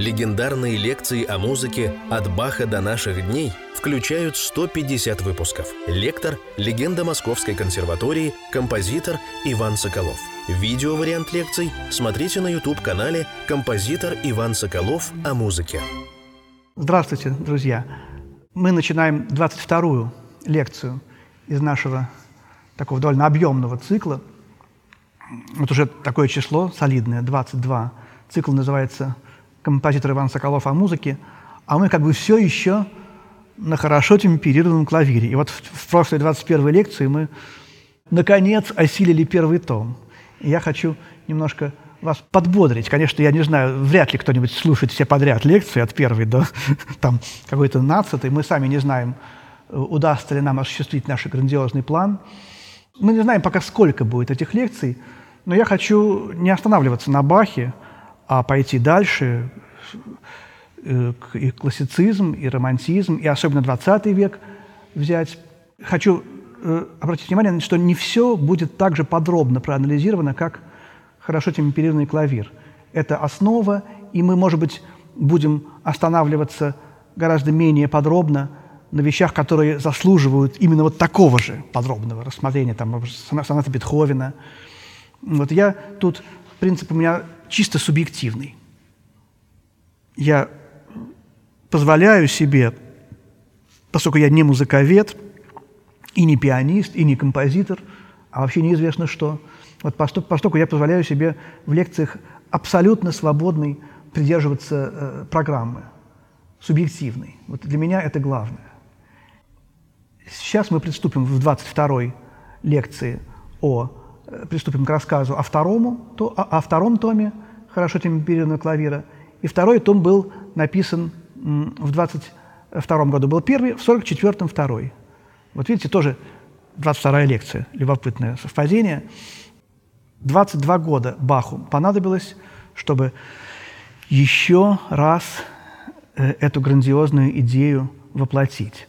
Легендарные лекции о музыке «От Баха до наших дней» включают 150 выпусков. Лектор – легенда Московской консерватории, композитор Иван Соколов. Видеовариант лекций смотрите на YouTube-канале «Композитор Иван Соколов о музыке». Здравствуйте, друзья! Мы начинаем 22-ю лекцию из нашего такого довольно объемного цикла. Вот уже такое число солидное, 22. Цикл называется «Композитор Иван Соколов о музыке», а мы как бы все еще на хорошо темперированном клавире. И вот в прошлой 21-й лекции мы, наконец, осилили первый том. И я хочу немножко вас подбодрить. Конечно, я не знаю, вряд ли кто-нибудь слушает все подряд лекции от первой до там, какой-то нацатой. Мы сами не знаем, удастся ли нам осуществить наш грандиозный план. Мы не знаем пока, сколько будет этих лекций, но я хочу не останавливаться на Бахе, а пойти дальше, э, и классицизм, и романтизм, и особенно 20 век взять. Хочу э, обратить внимание, что не все будет так же подробно проанализировано, как хорошо темперированный клавир. Это основа, и мы, может быть, будем останавливаться гораздо менее подробно на вещах, которые заслуживают именно вот такого же подробного рассмотрения, там, сонаты Бетховена. Вот я тут, принципе, у меня чисто субъективный. Я позволяю себе, поскольку я не музыковед, и не пианист, и не композитор, а вообще неизвестно что, вот поскольку я позволяю себе в лекциях абсолютно свободной придерживаться э, программы, субъективной. Вот для меня это главное. Сейчас мы приступим в 22-й лекции о приступим к рассказу о, второму, то, о, о втором томе «Хорошо темперированного клавира». И второй том был написан в 22 году был первый, в 44-м второй. Вот видите, тоже 22-я лекция, любопытное совпадение. 22 года Баху понадобилось, чтобы еще раз э, эту грандиозную идею воплотить.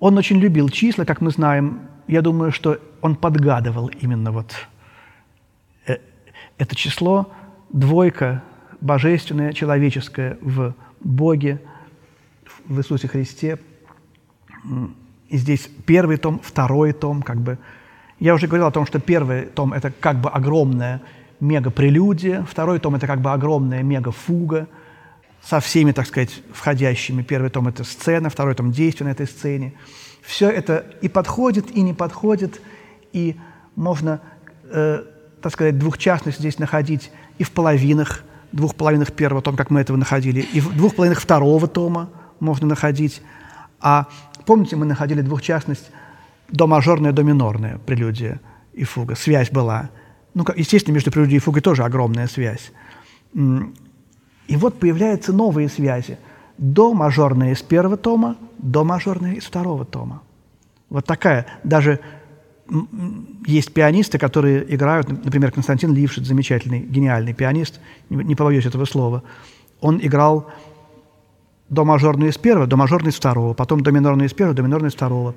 Он очень любил числа, как мы знаем. Я думаю, что он подгадывал именно вот э, это число, двойка божественное, человеческое в Боге, в Иисусе Христе. И здесь первый том, второй том, как бы. Я уже говорил о том, что первый том – это как бы огромная мега-прелюдия, второй том – это как бы огромная мега-фуга со всеми, так сказать, входящими. Первый том – это сцена, второй том – действие на этой сцене. Все это и подходит, и не подходит – и можно, э, так сказать, двухчастность здесь находить и в половинах, двух половинах первого тома, как мы этого находили, и в двух половинах второго тома можно находить. А помните, мы находили двухчастность до мажорная, до минорная прелюдия и фуга. Связь была. Ну, естественно, между прелюдией и фугой тоже огромная связь. И вот появляются новые связи. До мажорная из первого тома, до мажорная из второго тома. Вот такая, даже есть пианисты, которые играют, например, Константин Лившиц, замечательный, гениальный пианист, не побоюсь этого слова, он играл до мажорной из первого, до мажорной из второго, потом до минорной из первого, до минорной из второго.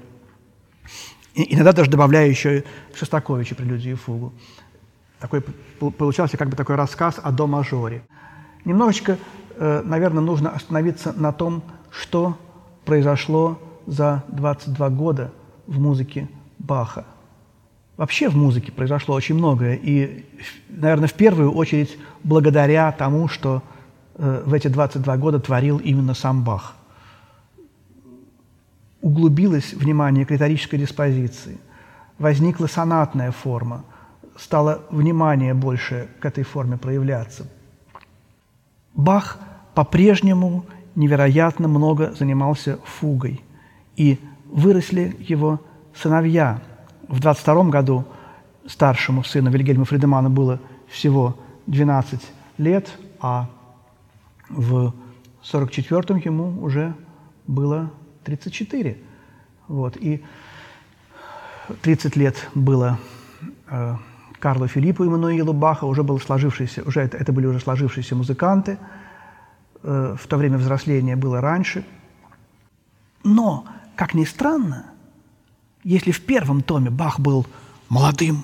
И, иногда даже добавляя еще Шостаковича прелюдию и фугу. Такой, получался как бы такой рассказ о до мажоре. Немножечко, наверное, нужно остановиться на том, что произошло за 22 года в музыке Баха. Вообще в музыке произошло очень многое, и, наверное, в первую очередь благодаря тому, что э, в эти 22 года творил именно сам Бах. Углубилось внимание к риторической диспозиции, возникла сонатная форма, стало внимание больше к этой форме проявляться. Бах по-прежнему невероятно много занимался фугой, и выросли его сыновья – в 22 году старшему сыну Вильгельма Фридемана было всего 12 лет, а в 44-м ему уже было 34. Вот. И 30 лет было э, Карлу Филиппу Эммануилу Баха, уже, был сложившийся, уже это, это были уже сложившиеся музыканты, э, в то время взросление было раньше. Но, как ни странно, если в первом томе Бах был молодым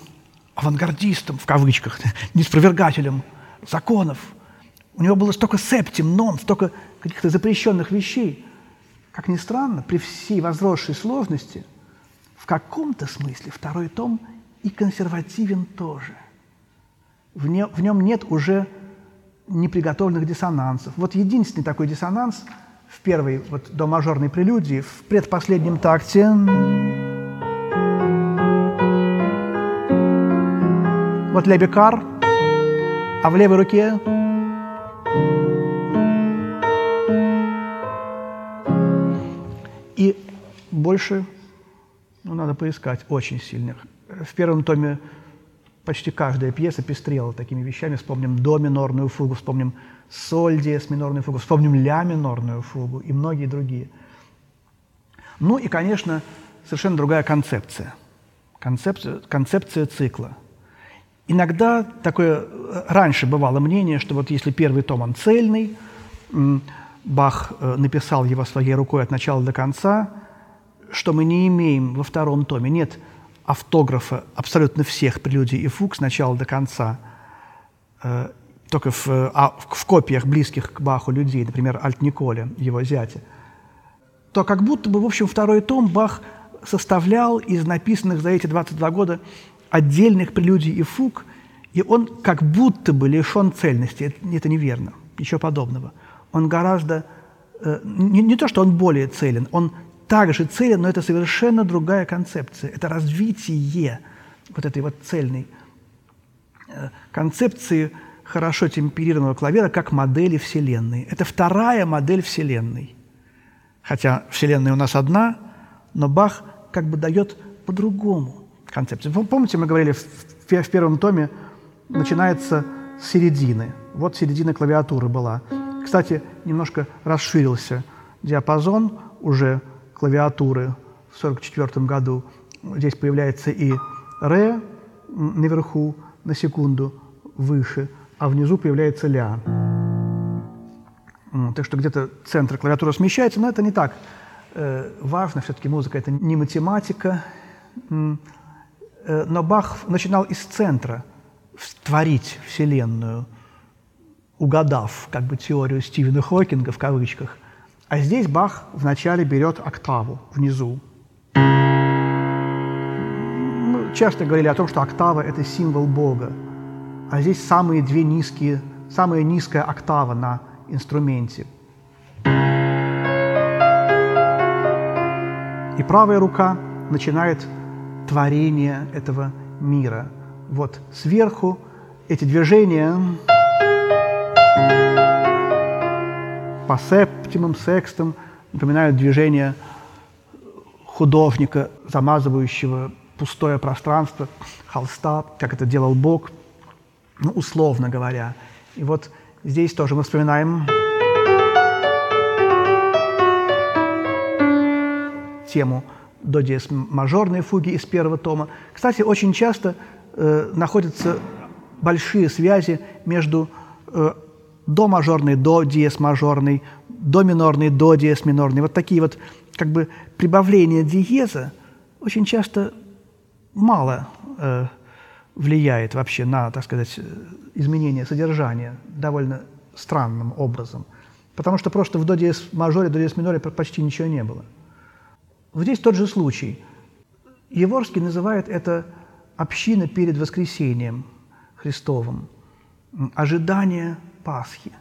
авангардистом, в кавычках, неспровергателем законов, У него было столько септим, нон, столько каких-то запрещенных вещей. Как ни странно, при всей возросшей сложности, в каком-то смысле второй том и консервативен тоже. В, не, в нем нет уже неприготовленных диссонансов. Вот единственный такой диссонанс в первой вот, до мажорной прелюдии, в предпоследнем такте. Вот лебекар, а в левой руке и больше, ну, надо поискать, очень сильных. В первом томе почти каждая пьеса пестрела такими вещами. Вспомним до минорную фугу, вспомним соль диез минорную фугу, вспомним ля минорную фугу и многие другие. Ну и, конечно, совершенно другая концепция. Концепция, концепция цикла. Иногда такое раньше бывало мнение, что вот если первый том он цельный, Бах э, написал его своей рукой от начала до конца, что мы не имеем во втором томе. Нет автографа абсолютно всех прелюдий и фуг с начала до конца, э, только в, а, в копиях близких к Баху людей, например, Альт Николе, его зятя, то как будто бы, в общем, второй том Бах составлял из написанных за эти 22 года отдельных прелюдий и фуг, и он как будто бы лишен цельности. Это, это неверно, ничего подобного. Он гораздо... Э, не, не то, что он более целен, он также целен, но это совершенно другая концепция. Это развитие вот этой вот цельной э, концепции хорошо темперированного клавира как модели Вселенной. Это вторая модель Вселенной. Хотя Вселенная у нас одна, но Бах как бы дает по-другому концепцию. Помните, мы говорили в, в первом томе, начинается с середины. Вот середина клавиатуры была. Кстати, немножко расширился диапазон уже клавиатуры в 1944 году. Здесь появляется и ре наверху на секунду выше, а внизу появляется ля. Так что где-то центр клавиатуры смещается, но это не так э, важно. Все-таки музыка – это не математика. Э, но Бах начинал из центра творить Вселенную, угадав как бы теорию Стивена Хокинга в кавычках – а здесь Бах вначале берет октаву внизу. Мы часто говорили о том, что октава – это символ Бога. А здесь самые две низкие, самая низкая октава на инструменте. И правая рука начинает творение этого мира. Вот сверху эти движения по септимам, напоминают движение художника, замазывающего пустое пространство, холста, как это делал Бог, ну, условно говоря. И вот здесь тоже мы вспоминаем тему до диез мажорной фуги из первого тома. Кстати, очень часто э, находятся большие связи между э, до мажорный, до диез мажорный, до минорный, до диез минорный. Вот такие вот как бы прибавления диеза очень часто мало э, влияет вообще на, так сказать, изменение содержания довольно странным образом. Потому что просто в до диез мажоре, до диез миноре почти ничего не было. Здесь тот же случай. Еворский называет это община перед воскресением Христовым, ожидание Пасхи.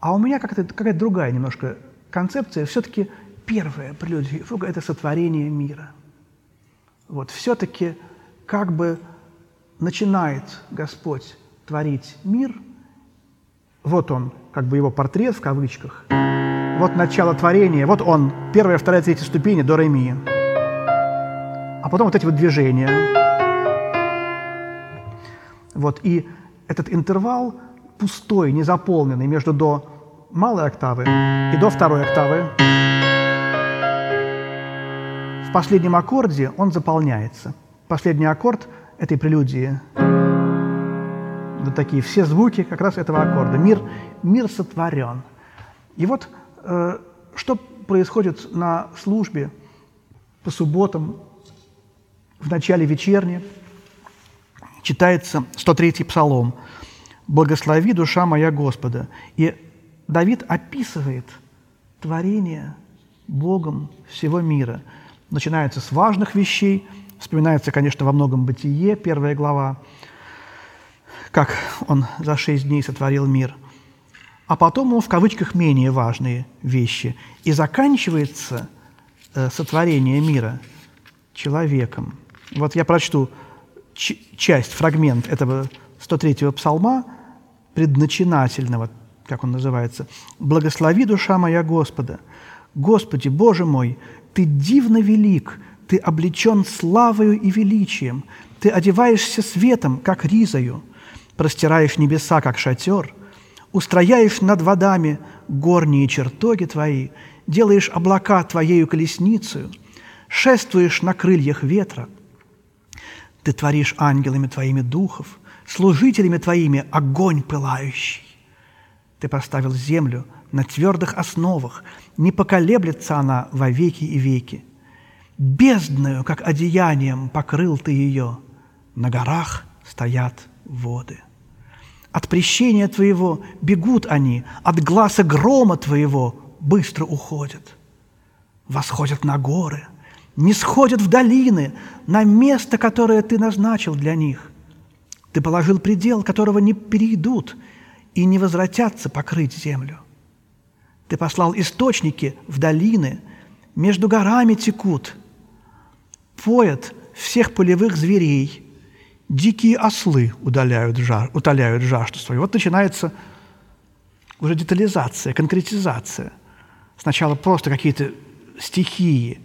А у меня как-то какая-то другая немножко концепция. Все-таки первая прелюдия фуга – это сотворение мира. Вот все-таки как бы начинает Господь творить мир, вот он, как бы его портрет в кавычках, вот начало творения, вот он, первая, вторая, третья ступени до ре ми. А потом вот эти вот движения. Вот, и этот интервал пустой, незаполненный между до малой октавы и до второй октавы. В последнем аккорде он заполняется. Последний аккорд этой прелюдии вот такие все звуки как раз этого аккорда. Мир, мир сотворен. И вот э, что происходит на службе по субботам в начале вечерни, читается 103-й псалом – Благослови душа моя Господа. И Давид описывает творение Богом всего мира. Начинается с важных вещей, вспоминается, конечно, во многом Бытие, первая глава, как он за шесть дней сотворил мир. А потом он в кавычках менее важные вещи. И заканчивается э, сотворение мира человеком. Вот я прочту часть, фрагмент этого 103-го псалма, предначинательного, как он называется. «Благослови душа моя Господа! Господи, Боже мой, Ты дивно велик, Ты облечен славою и величием, Ты одеваешься светом, как ризою, простираешь небеса, как шатер, устрояешь над водами горние чертоги Твои, делаешь облака Твоею колесницею, шествуешь на крыльях ветра. Ты творишь ангелами Твоими духов, служителями Твоими огонь пылающий. Ты поставил землю на твердых основах, не поколеблется она во веки и веки. Бездною, как одеянием, покрыл Ты ее, на горах стоят воды. От прещения Твоего бегут они, от глаза грома Твоего быстро уходят. Восходят на горы, не сходят в долины, на место, которое Ты назначил для них. Ты положил предел, которого не перейдут и не возвратятся покрыть землю. Ты послал источники в долины, между горами текут, поят всех полевых зверей, дикие ослы удаляют жар, утоляют жажду свою. Вот начинается уже детализация, конкретизация. Сначала просто какие-то стихии,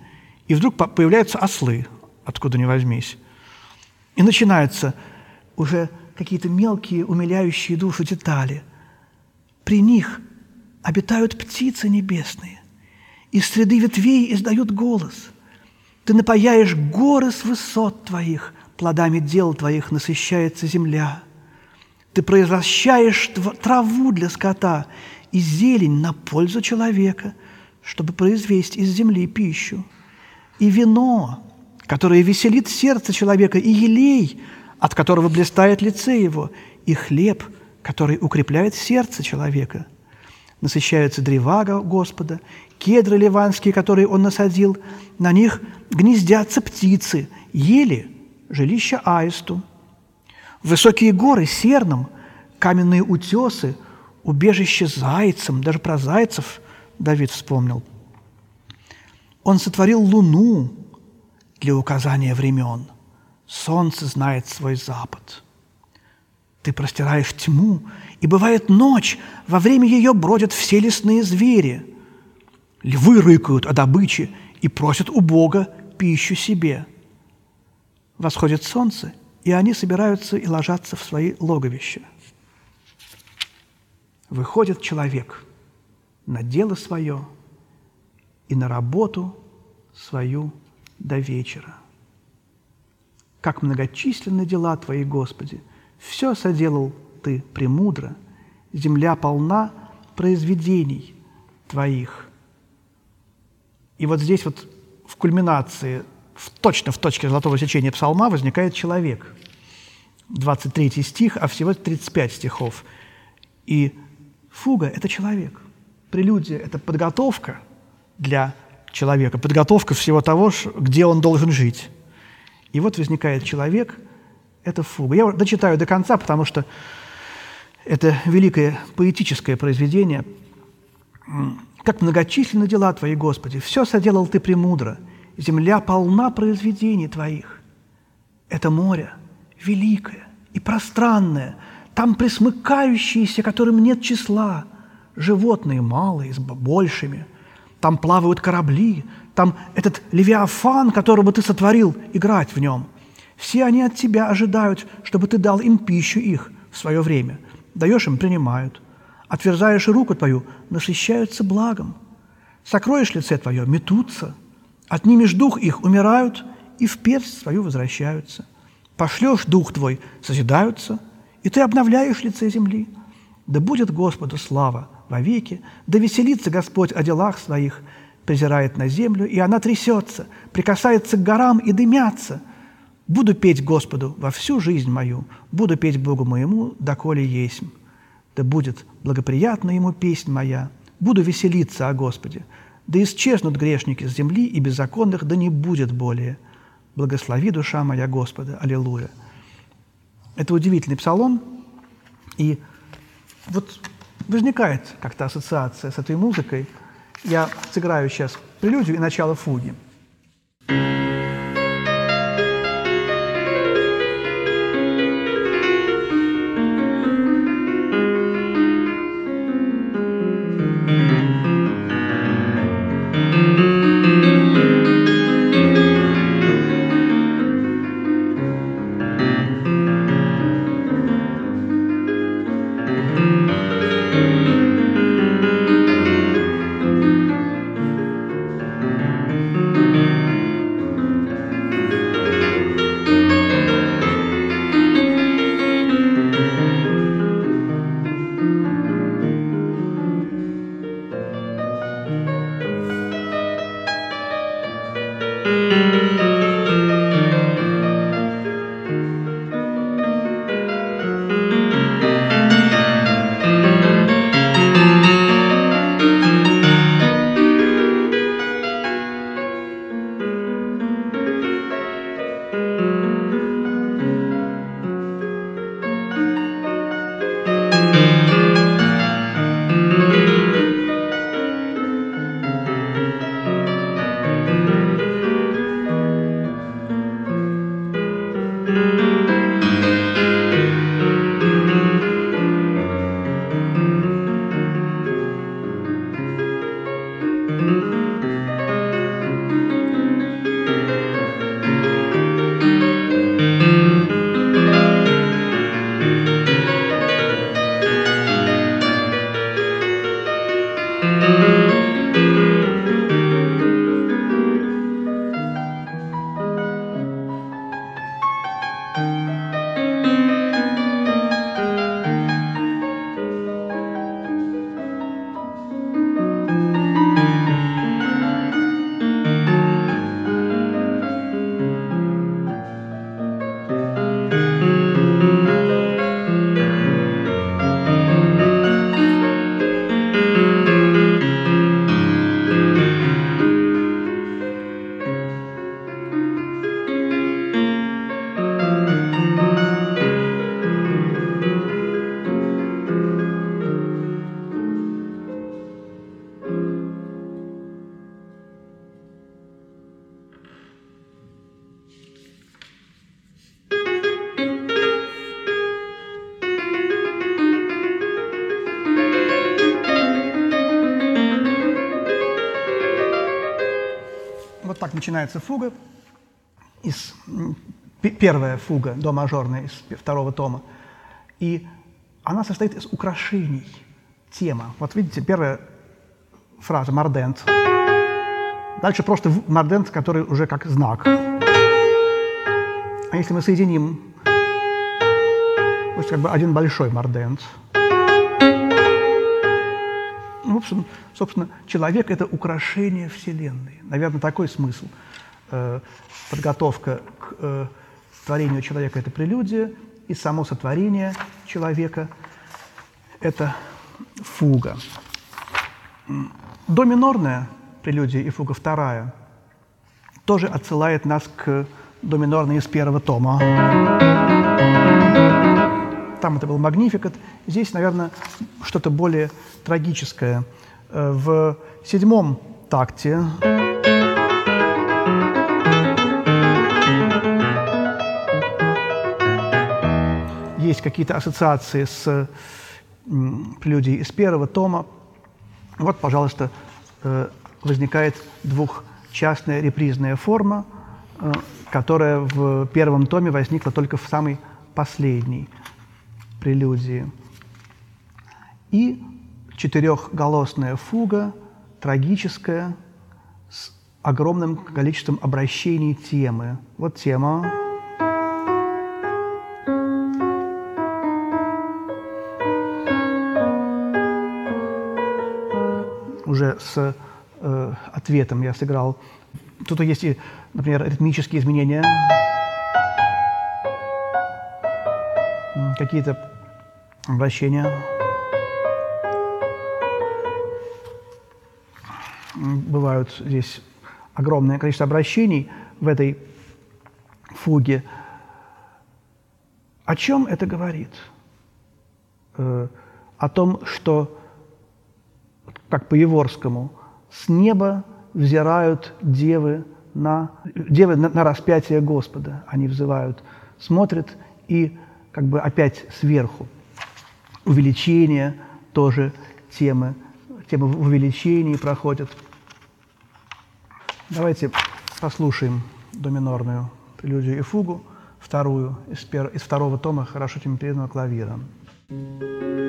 и вдруг появляются ослы, откуда ни возьмись. И начинаются уже какие-то мелкие, умиляющие душу детали. При них обитают птицы небесные, из среды ветвей издают голос. Ты напаяешь горы с высот твоих, плодами дел твоих насыщается земля. Ты произвращаешь траву для скота и зелень на пользу человека, чтобы произвести из земли пищу. И вино, которое веселит сердце человека, и елей, от которого блистает лице его, и хлеб, который укрепляет сердце человека. Насыщаются древа Господа, кедры ливанские, которые Он насадил, на них гнездятся птицы, ели жилища аисту. Высокие горы серным, каменные утесы, убежище зайцам, даже про зайцев Давид вспомнил. Он сотворил луну для указания времен – Солнце знает свой запад. Ты простираешь тьму, и бывает ночь, во время ее бродят все лесные звери. Львы рыкают о добыче и просят у Бога пищу себе. Восходит солнце, и они собираются и ложатся в свои логовища. Выходит человек на дело свое и на работу свою до вечера. Как многочисленны дела Твои, Господи! Все соделал Ты премудро, земля полна произведений Твоих. И вот здесь вот в кульминации, в, точно в точке золотого сечения псалма возникает человек. 23 стих, а всего 35 стихов. И фуга – это человек. Прелюдия – это подготовка для человека, подготовка всего того, где он должен жить. И вот возникает человек, это фуга. Я дочитаю до конца, потому что это великое поэтическое произведение. «Как многочисленны дела Твои, Господи! Все соделал Ты премудро. Земля полна произведений Твоих. Это море великое и пространное, там присмыкающиеся, которым нет числа, животные малые, с большими. Там плавают корабли, там этот Левиафан, которого ты сотворил, играть в нем. Все они от тебя ожидают, чтобы ты дал им пищу их в свое время. Даешь им – принимают. Отверзаешь руку твою – насыщаются благом. Сокроешь лице твое – метутся. Отнимешь дух их – умирают, и в персть свою возвращаются. Пошлешь дух твой – созидаются, и ты обновляешь лице земли. Да будет Господу слава вовеки, да веселится Господь о делах своих – презирает на землю, и она трясется, прикасается к горам и дымятся. Буду петь Господу во всю жизнь мою, буду петь Богу моему, доколе есть. Да будет благоприятна ему песнь моя, буду веселиться о Господе. Да исчезнут грешники с земли и беззаконных, да не будет более. Благослови душа моя Господа. Аллилуйя. Это удивительный псалом, и вот возникает как-то ассоциация с этой музыкой. Я сыграю сейчас прелюдию и начало фуги. Начинается фуга, из, первая фуга до мажорная из второго тома, и она состоит из украшений, тема. Вот видите, первая фраза «мардент». Дальше просто мардент, который уже как знак. А если мы соединим, то есть как бы один большой мардент. Общем, собственно, человек – это украшение Вселенной. Наверное, такой смысл – Э, подготовка к э, творению человека – это прелюдия, и само сотворение человека – это фуга. До минорная прелюдия и фуга вторая тоже отсылает нас к до минорной из первого тома. Там это был магнификат. Здесь, наверное, что-то более трагическое. Э, в седьмом такте есть какие-то ассоциации с прелюдией из первого тома. Вот, пожалуйста, э, возникает двухчастная репризная форма, э, которая в первом томе возникла только в самой последней прелюдии. И четырехголосная фуга, трагическая, с огромным количеством обращений темы. Вот тема. уже с э, ответом я сыграл. Тут есть и, например, ритмические изменения. Какие-то обращения. Бывают здесь огромное количество обращений в этой фуге. О чем это говорит? Э, о том, что, как по Еворскому, с неба взирают девы на, девы на, на распятие Господа. Они взывают, смотрят и как бы опять сверху. Увеличение тоже темы, темы в увеличении проходят. Давайте послушаем доминорную прелюдию и фугу, вторую из, пер... из второго тома хорошо темперированного клавира. thank you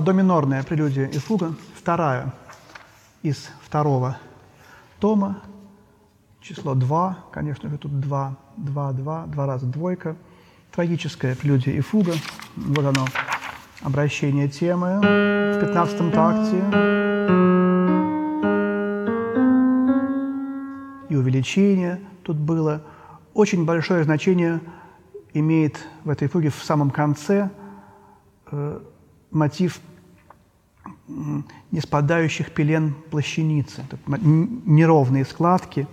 была до минорная прелюдия и фуга, вторая из второго тома, число 2, конечно же, тут 2, 2, 2, два раза двойка, трагическая прелюдия и фуга, вот оно, обращение темы в 15 такте и увеличение тут было. Очень большое значение имеет в этой фуге в самом конце э, мотив не спадающих пелен плащаницы, неровные складки.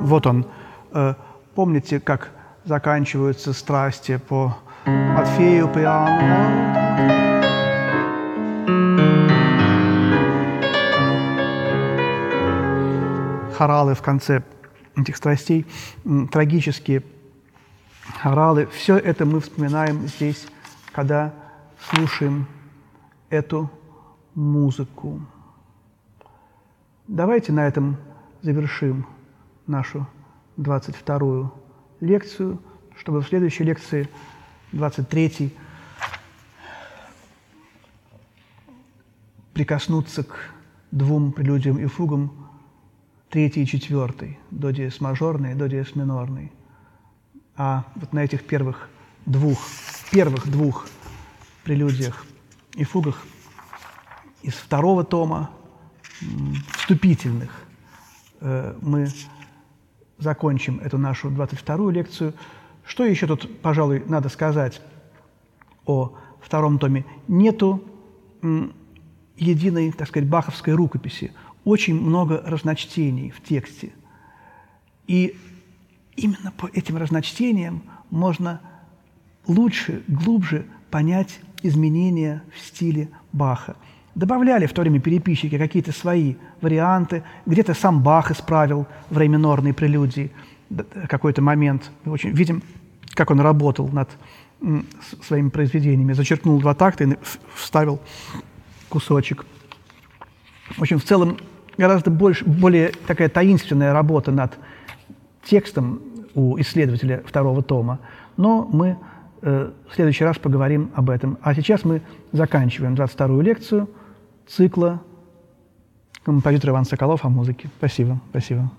Вот он. Э, помните, как заканчиваются страсти по Матфею Пиану? Хоралы в конце этих страстей трагические хоралы. Все это мы вспоминаем здесь, когда слушаем эту музыку. Давайте на этом завершим нашу 22-ю лекцию, чтобы в следующей лекции, 23-й, прикоснуться к двум прелюдиям и фугам, третий и четвертый, до диез мажорный, до диез минорный – а вот на этих первых двух, первых двух прелюдиях и фугах из второго тома, вступительных, э, мы закончим эту нашу 22-ю лекцию. Что еще тут, пожалуй, надо сказать о втором томе? Нету единой, так сказать, баховской рукописи. Очень много разночтений в тексте. И именно по этим разночтениям можно лучше, глубже понять изменения в стиле Баха. Добавляли в то время переписчики какие-то свои варианты, где-то сам Бах исправил в ре минорной прелюдии какой-то момент. Мы очень видим, как он работал над своими произведениями. Зачеркнул два такта и вставил кусочек. В общем, в целом гораздо больше, более такая таинственная работа над текстом у исследователя второго тома, но мы э, в следующий раз поговорим об этом. А сейчас мы заканчиваем 22-ю лекцию цикла композитора Иван Соколов о музыке. Спасибо, спасибо.